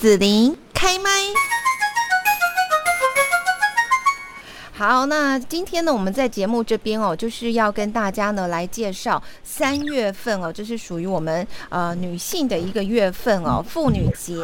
子琳开麦。好，那今天呢，我们在节目这边哦，就是要跟大家呢来介绍三月份哦，这是属于我们呃女性的一个月份哦，妇女节。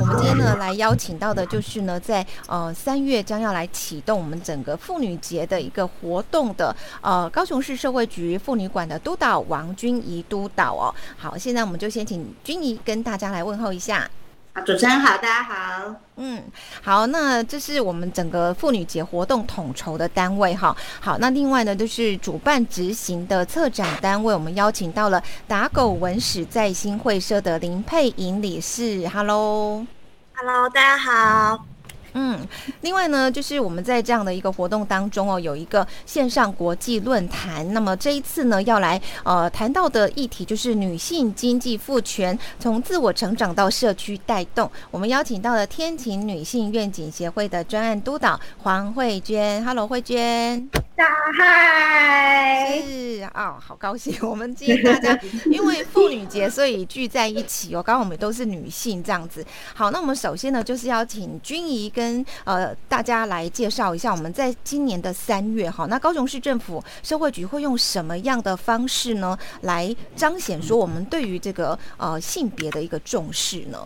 我们今天呢来邀请到的就是呢，在呃三月将要来启动我们整个妇女节的一个活动的呃高雄市社会局妇女馆的督导王君怡督导哦。好，现在我们就先请君怡跟大家来问候一下。啊，主持人好，大家好。嗯，好，那这是我们整个妇女节活动统筹的单位哈。好，那另外呢，就是主办执行的策展单位，我们邀请到了打狗文史在新会社的林佩莹理事。Hello，Hello，大家好。嗯，另外呢，就是我们在这样的一个活动当中哦，有一个线上国际论坛。那么这一次呢，要来呃谈到的议题就是女性经济赋权，从自我成长到社区带动。我们邀请到了天晴女性愿景协会的专案督导黄慧娟。Hello，慧娟。大嗨，是哦，好高兴！我们今天大家 因为妇女节，所以聚在一起哦。刚刚我们都是女性这样子。好，那我们首先呢，就是要请君怡跟呃大家来介绍一下，我们在今年的三月哈，那高雄市政府社会局会用什么样的方式呢，来彰显说我们对于这个呃性别的一个重视呢？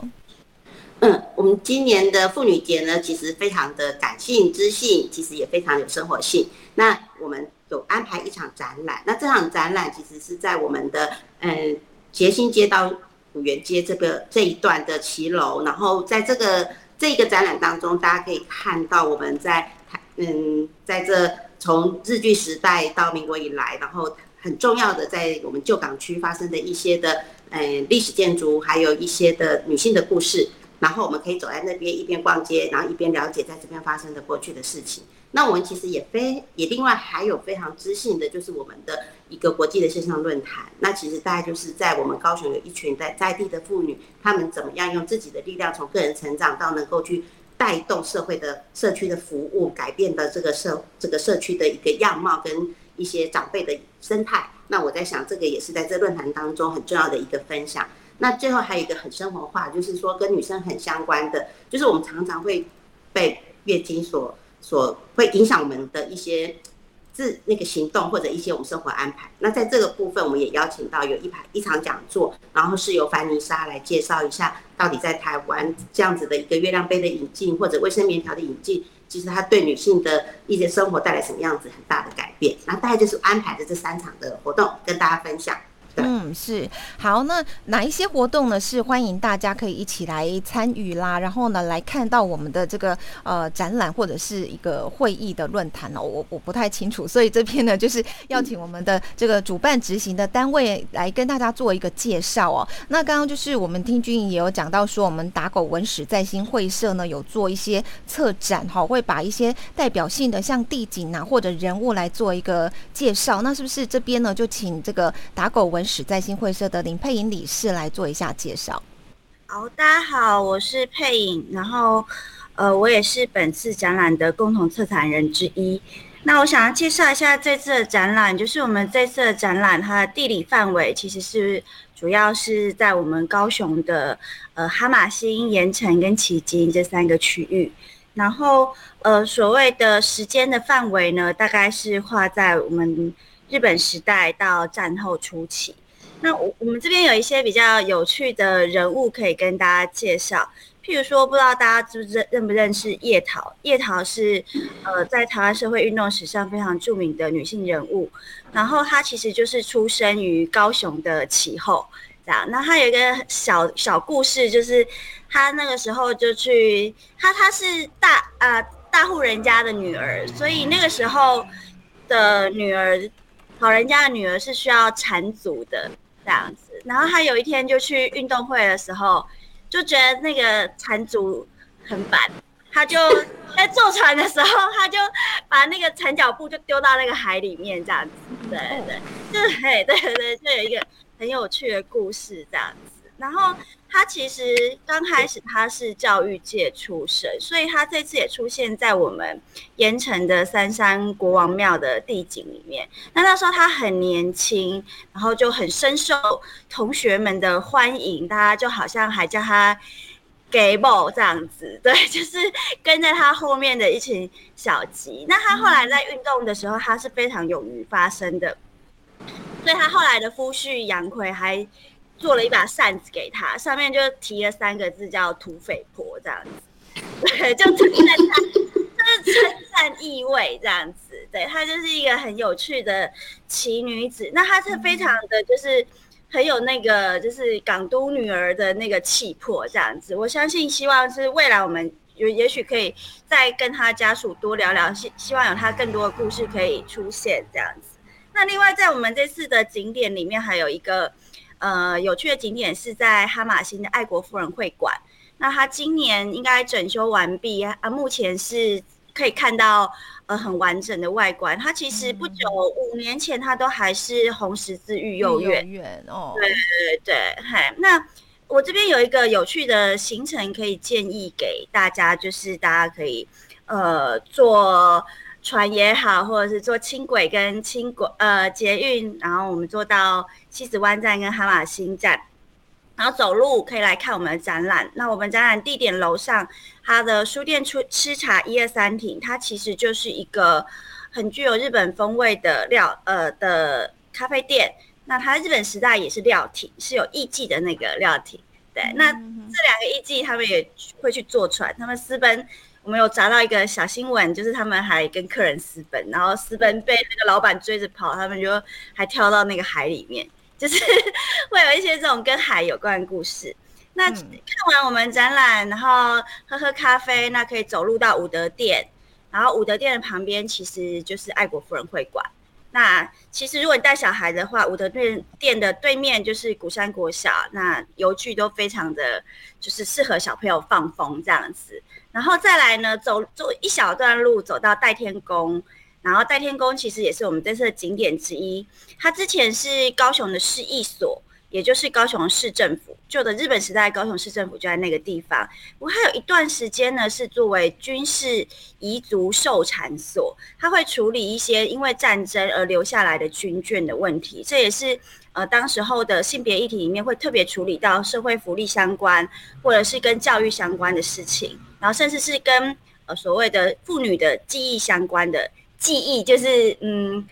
嗯，我们今年的妇女节呢，其实非常的感性、知性，其实也非常有生活性。那我们有安排一场展览，那这场展览其实是在我们的嗯捷兴街到五元街这个这一段的骑楼，然后在这个这个展览当中，大家可以看到我们在嗯在这从日据时代到民国以来，然后很重要的在我们旧港区发生的一些的嗯历史建筑，还有一些的女性的故事。然后我们可以走在那边一边逛街，然后一边了解在这边发生的过去的事情。那我们其实也非也另外还有非常知性的，就是我们的一个国际的线上论坛。那其实大概就是在我们高雄有一群在在地的妇女，她们怎么样用自己的力量，从个人成长到能够去带动社会的社区的服务，改变的这个社这个社区的一个样貌跟一些长辈的生态。那我在想，这个也是在这论坛当中很重要的一个分享。那最后还有一个很生活化，就是说跟女生很相关的，就是我们常常会被月经所所会影响我们的一些自那个行动或者一些我们生活安排。那在这个部分，我们也邀请到有一排一场讲座，然后是由凡妮莎来介绍一下，到底在台湾这样子的一个月亮杯的引进或者卫生棉条的引进，其实它对女性的一些生活带来什么样子很大的改变。那大概就是安排的这三场的活动跟大家分享。嗯，是好。那哪一些活动呢？是欢迎大家可以一起来参与啦。然后呢，来看到我们的这个呃展览或者是一个会议的论坛哦。我我不太清楚，所以这边呢就是要请我们的这个主办执行的单位来跟大家做一个介绍哦。那刚刚就是我们听君也有讲到说，我们打狗文史在新会社呢有做一些策展哈，会把一些代表性的像地景啊或者人物来做一个介绍。那是不是这边呢就请这个打狗文史在新会社的林佩颖理事来做一下介绍。好，大家好，我是佩颖，然后呃，我也是本次展览的共同策展人之一。那我想要介绍一下这次的展览，就是我们这次的展览，它的地理范围其实是主要是在我们高雄的呃哈马星、盐城跟旗津这三个区域。然后呃，所谓的时间的范围呢，大概是画在我们日本时代到战后初期。那我我们这边有一些比较有趣的人物可以跟大家介绍，譬如说，不知道大家知不知认不认识叶桃？叶桃是呃在台湾社会运动史上非常著名的女性人物，然后她其实就是出生于高雄的旗后，这样。那她有一个小小故事，就是她那个时候就去，她她是大啊大户人家的女儿，所以那个时候的女儿，老人家的女儿是需要缠足的。这样子，然后他有一天就去运动会的时候，就觉得那个缠足很烦，他就在坐船的时候，他就把那个缠脚布就丢到那个海里面，这样子，对对，就是嘿，对对对，就有一个很有趣的故事这样子，然后。他其实刚开始他是教育界出身，所以他这次也出现在我们盐城的三山国王庙的地景里面。那那时候他很年轻，然后就很深受同学们的欢迎，大家就好像还叫他给某这样子，对，就是跟在他后面的一群小鸡。那他后来在运动的时候，他是非常勇于发声的，所以他后来的夫婿杨奎还做了一把扇子给他，上面就提了三个字叫“土匪婆”这样子，对，就称赞他，就是称赞意味这样子。对，她就是一个很有趣的奇女子，那她是非常的就是。很有那个，就是港都女儿的那个气魄，这样子。我相信，希望是未来我们有也许可以再跟他家属多聊聊，希希望有他更多的故事可以出现这样子。那另外，在我们这次的景点里面，还有一个呃有趣的景点是在哈马星的爱国夫人会馆。那它今年应该整修完毕啊，目前是可以看到。呃，很完整的外观。它其实不久，五年前它都还是红十字育幼院哦。对对对，嗨，那我这边有一个有趣的行程可以建议给大家，就是大家可以呃坐船也好，或者是坐轻轨跟轻轨呃捷运，然后我们坐到西子湾站跟哈马星站。然后走路可以来看我们的展览。那我们展览地点楼上，它的书店出吃茶一二三亭，它其实就是一个很具有日本风味的料呃的咖啡店。那它日本时代也是料亭，是有艺妓的那个料亭。对，那这两个艺妓他们也会去坐船，他们私奔。我们有查到一个小新闻，就是他们还跟客人私奔，然后私奔被那个老板追着跑，他们就还跳到那个海里面。就是会有一些这种跟海有关的故事。那看完我们展览，然后喝喝咖啡，那可以走路到武德殿。然后武德殿的旁边其实就是爱国夫人会馆。那其实如果你带小孩的话，武德店店的对面就是古山国小，那游具都非常的就是适合小朋友放风这样子。然后再来呢，走走一小段路走到代天宫。然后代天宫其实也是我们这次的景点之一，它之前是高雄的市役所，也就是高雄市政府旧的日本时代高雄市政府就在那个地方。不过还有一段时间呢，是作为军事彝族受产所，它会处理一些因为战争而留下来的军眷的问题。这也是呃当时候的性别议题里面会特别处理到社会福利相关，或者是跟教育相关的事情，然后甚至是跟呃所谓的妇女的记忆相关的。记忆就是嗯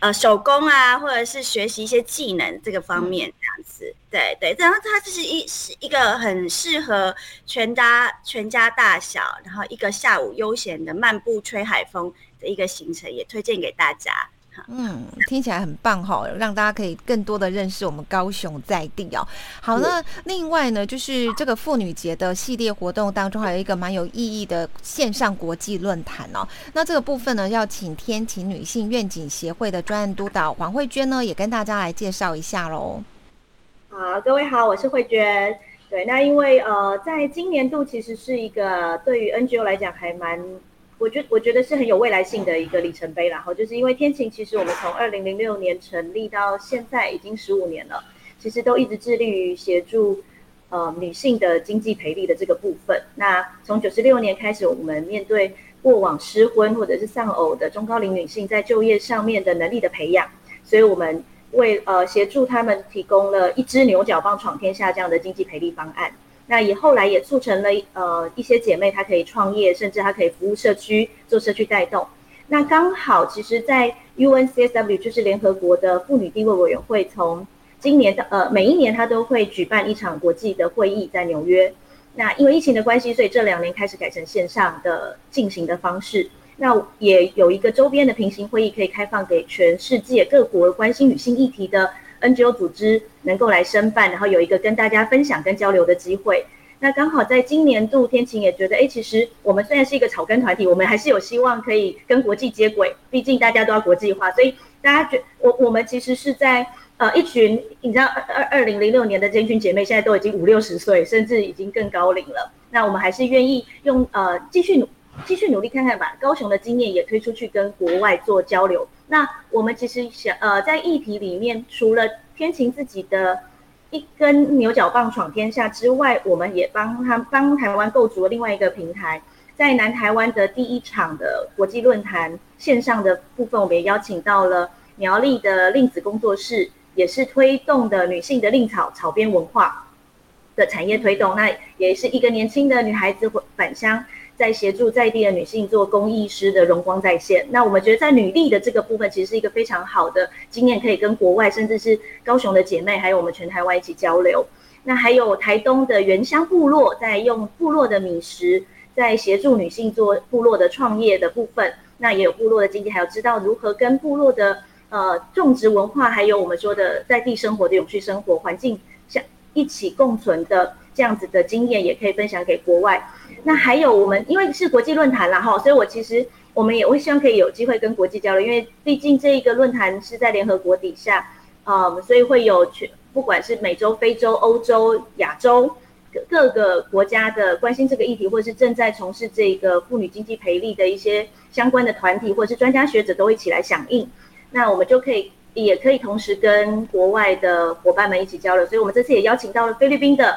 呃手工啊，或者是学习一些技能这个方面这样子，对对，然后它就是一是一个很适合全家全家大小，然后一个下午悠闲的漫步吹海风的一个行程，也推荐给大家。嗯，听起来很棒哈，让大家可以更多的认识我们高雄在地哦。好，那另外呢，就是这个妇女节的系列活动当中，还有一个蛮有意义的线上国际论坛哦。那这个部分呢，要请天晴女性愿景协会的专案督导黄慧娟呢，也跟大家来介绍一下喽。好，各位好，我是慧娟。对，那因为呃，在今年度其实是一个对于 NGO 来讲还蛮。我觉我觉得是很有未来性的一个里程碑，然后就是因为天晴，其实我们从二零零六年成立到现在已经十五年了，其实都一直致力于协助呃女性的经济培力的这个部分。那从九十六年开始，我们面对过往失婚或者是丧偶的中高龄女性在就业上面的能力的培养，所以我们为呃协助他们提供了一支牛角棒闯天下这样的经济培力方案。那也后来也促成了呃一些姐妹她可以创业，甚至她可以服务社区做社区带动。那刚好其实，在 UNCSW 就是联合国的妇女地位委员会，从今年的呃每一年它都会举办一场国际的会议在纽约。那因为疫情的关系，所以这两年开始改成线上的进行的方式。那也有一个周边的平行会议可以开放给全世界各国关心女性议题的。NGO 组织能够来申办，然后有一个跟大家分享跟交流的机会。那刚好在今年度，天晴也觉得，哎，其实我们虽然是一个草根团体，我们还是有希望可以跟国际接轨。毕竟大家都要国际化，所以大家觉我我们其实是在呃一群，你知道二二二零零六年的这群姐妹，现在都已经五六十岁，甚至已经更高龄了。那我们还是愿意用呃继续努继续努力看看吧。高雄的经验也推出去跟国外做交流。那我们其实想，呃，在议题里面，除了天晴自己的一根牛角棒闯天下之外，我们也帮他帮台湾构筑了另外一个平台，在南台湾的第一场的国际论坛线上的部分，我们也邀请到了苗栗的令子工作室，也是推动的女性的令草草编文化。的产业推动，那也是一个年轻的女孩子返乡，在协助在地的女性做公益师的荣光在线。那我们觉得在女力的这个部分，其实是一个非常好的经验，可以跟国外甚至是高雄的姐妹，还有我们全台湾一起交流。那还有台东的原乡部落，在用部落的米食，在协助女性做部落的创业的部分。那也有部落的经济，还有知道如何跟部落的呃种植文化，还有我们说的在地生活的永续生活环境相一起共存的这样子的经验，也可以分享给国外。那还有我们因为是国际论坛啦哈，所以我其实我们也会希望可以有机会跟国际交流，因为毕竟这一个论坛是在联合国底下，嗯，所以会有全不管是美洲、非洲、欧洲、亚洲。各各个国家的关心这个议题，或者是正在从事这个妇女经济培力的一些相关的团体，或者是专家学者，都一起来响应。那我们就可以，也可以同时跟国外的伙伴们一起交流。所以，我们这次也邀请到了菲律宾的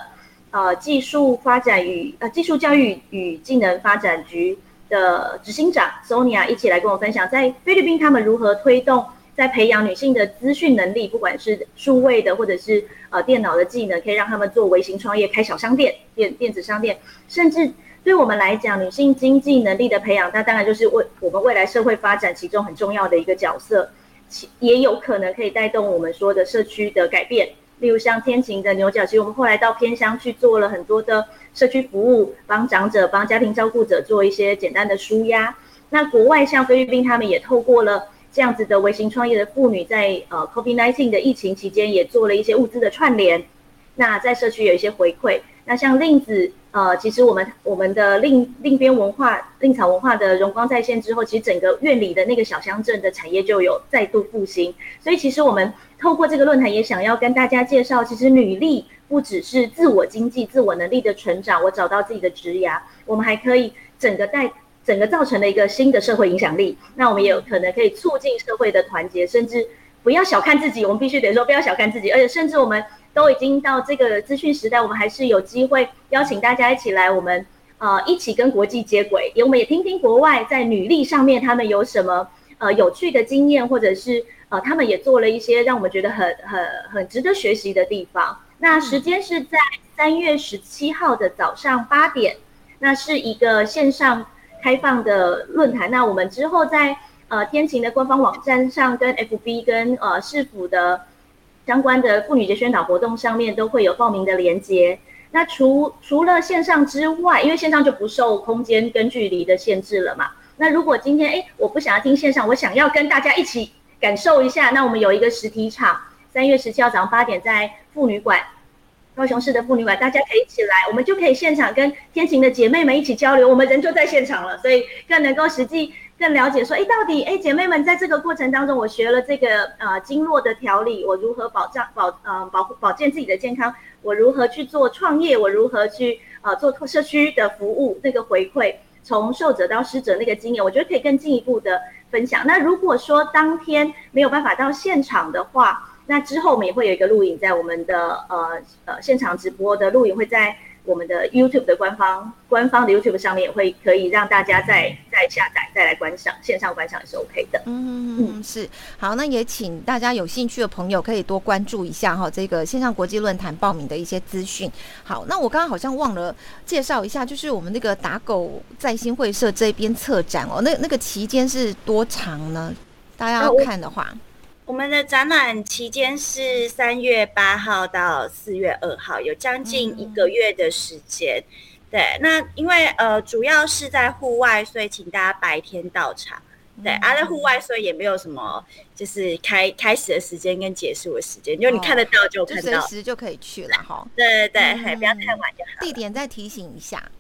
呃技术发展与呃技术教育与技能发展局的执行长 Sonia 一起来跟我分享，在菲律宾他们如何推动。在培养女性的资讯能力，不管是数位的或者是呃电脑的技能，可以让他们做微型创业、开小商店、电电子商店，甚至对我们来讲，女性经济能力的培养，那当然就是为我们未来社会发展其中很重要的一个角色，其也有可能可以带动我们说的社区的改变。例如像天晴的牛角，其实我们后来到偏乡去做了很多的社区服务，帮长者、帮家庭照顾者做一些简单的舒压。那国外像菲律宾，他们也透过了。这样子的微型创业的妇女，在呃 COVID-19 的疫情期间，也做了一些物资的串联。那在社区有一些回馈。那像令子，呃，其实我们我们的另另边文化、另草文化的荣光在线之后，其实整个院里的那个小乡镇的产业就有再度复兴。所以其实我们透过这个论坛，也想要跟大家介绍，其实女力不只是自我经济、自我能力的成长，我找到自己的职涯，我们还可以整个带。整个造成了一个新的社会影响力，那我们也有可能可以促进社会的团结，甚至不要小看自己，我们必须得说不要小看自己，而且甚至我们都已经到这个资讯时代，我们还是有机会邀请大家一起来，我们呃一起跟国际接轨，也我们也听听国外在履历上面他们有什么呃有趣的经验，或者是呃他们也做了一些让我们觉得很很很值得学习的地方。那时间是在三月十七号的早上八点，那是一个线上。开放的论坛，那我们之后在呃天晴的官方网站上，跟 FB 跟呃市府的相关的妇女节宣导活动上面都会有报名的连接。那除除了线上之外，因为线上就不受空间跟距离的限制了嘛。那如果今天哎我不想要听线上，我想要跟大家一起感受一下，那我们有一个实体场，三月十七号早上八点在妇女馆。高雄市的妇女馆，大家可以一起来，我们就可以现场跟天晴的姐妹们一起交流。我们人就在现场了，所以更能够实际更了解说，哎，到底哎姐妹们在这个过程当中，我学了这个呃经络的调理，我如何保障保呃保护保健自己的健康，我如何去做创业，我如何去呃做社区的服务，那个回馈从受者到施者那个经验，我觉得可以更进一步的分享。那如果说当天没有办法到现场的话，那之后我们也会有一个录影，在我们的呃呃现场直播的录影会在我们的 YouTube 的官方官方的 YouTube 上面，也会可以让大家再再下载再来观赏，线上观赏也是 OK 的。嗯嗯是好，那也请大家有兴趣的朋友可以多关注一下哈，这个线上国际论坛报名的一些资讯。好，那我刚刚好像忘了介绍一下，就是我们那个打狗在新会社这边策展哦，那那个期间是多长呢？大家要看的话。我们的展览期间是三月八号到四月二号，有将近一个月的时间。对，那因为呃主要是在户外，所以请大家白天到场。对，啊在户外，所以也没有什么就是开开始的时间跟结束的时间，就你看得到就看到，随时就可以去了哈。对对对，不要太晚就好。地点再提醒一下，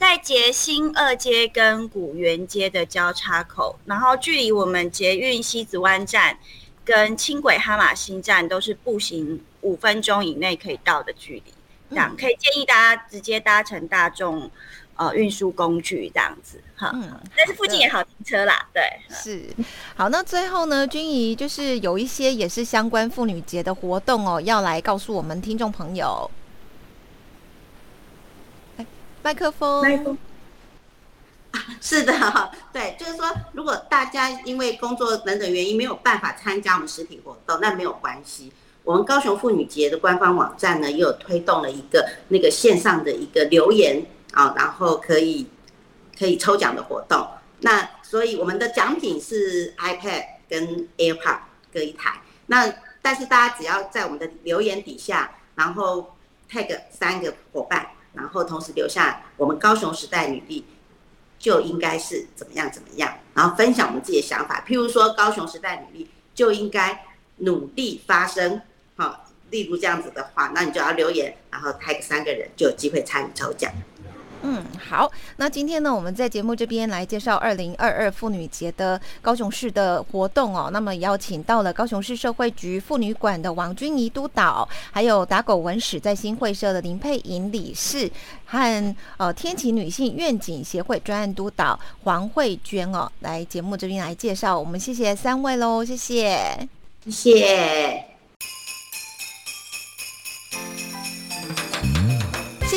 在捷新二街跟古园街的交叉口，然后距离我们捷运西子湾站。跟轻轨哈马星站都是步行五分钟以内可以到的距离，这样可以建议大家直接搭乘大众呃运输工具这样子哈。嗯，但是附近也好停车啦，对。是，好，那最后呢，君怡就是有一些也是相关妇女节的活动哦，要来告诉我们听众朋友。麦克风。是的哈，对，就是说，如果大家因为工作等等原因没有办法参加我们实体活动，那没有关系。我们高雄妇女节的官方网站呢，也有推动了一个那个线上的一个留言啊，然后可以可以抽奖的活动。那所以我们的奖品是 iPad 跟 AirPod 各一台。那但是大家只要在我们的留言底下，然后 tag 三个伙伴，然后同时留下我们高雄时代女力就应该是怎么样怎么样，然后分享我们自己的想法。譬如说高雄时代努力就应该努力发声，好，例如这样子的话，那你就要留言，然后 tag 三个人就有机会参与抽奖。嗯，好。那今天呢，我们在节目这边来介绍二零二二妇女节的高雄市的活动哦。那么邀请到了高雄市社会局妇女馆的王君怡督导，还有打狗文史在新会社的林佩莹理事，和呃天启女性愿景协会专案督导黄慧娟哦，来节目这边来介绍。我们谢谢三位喽，谢谢，谢谢。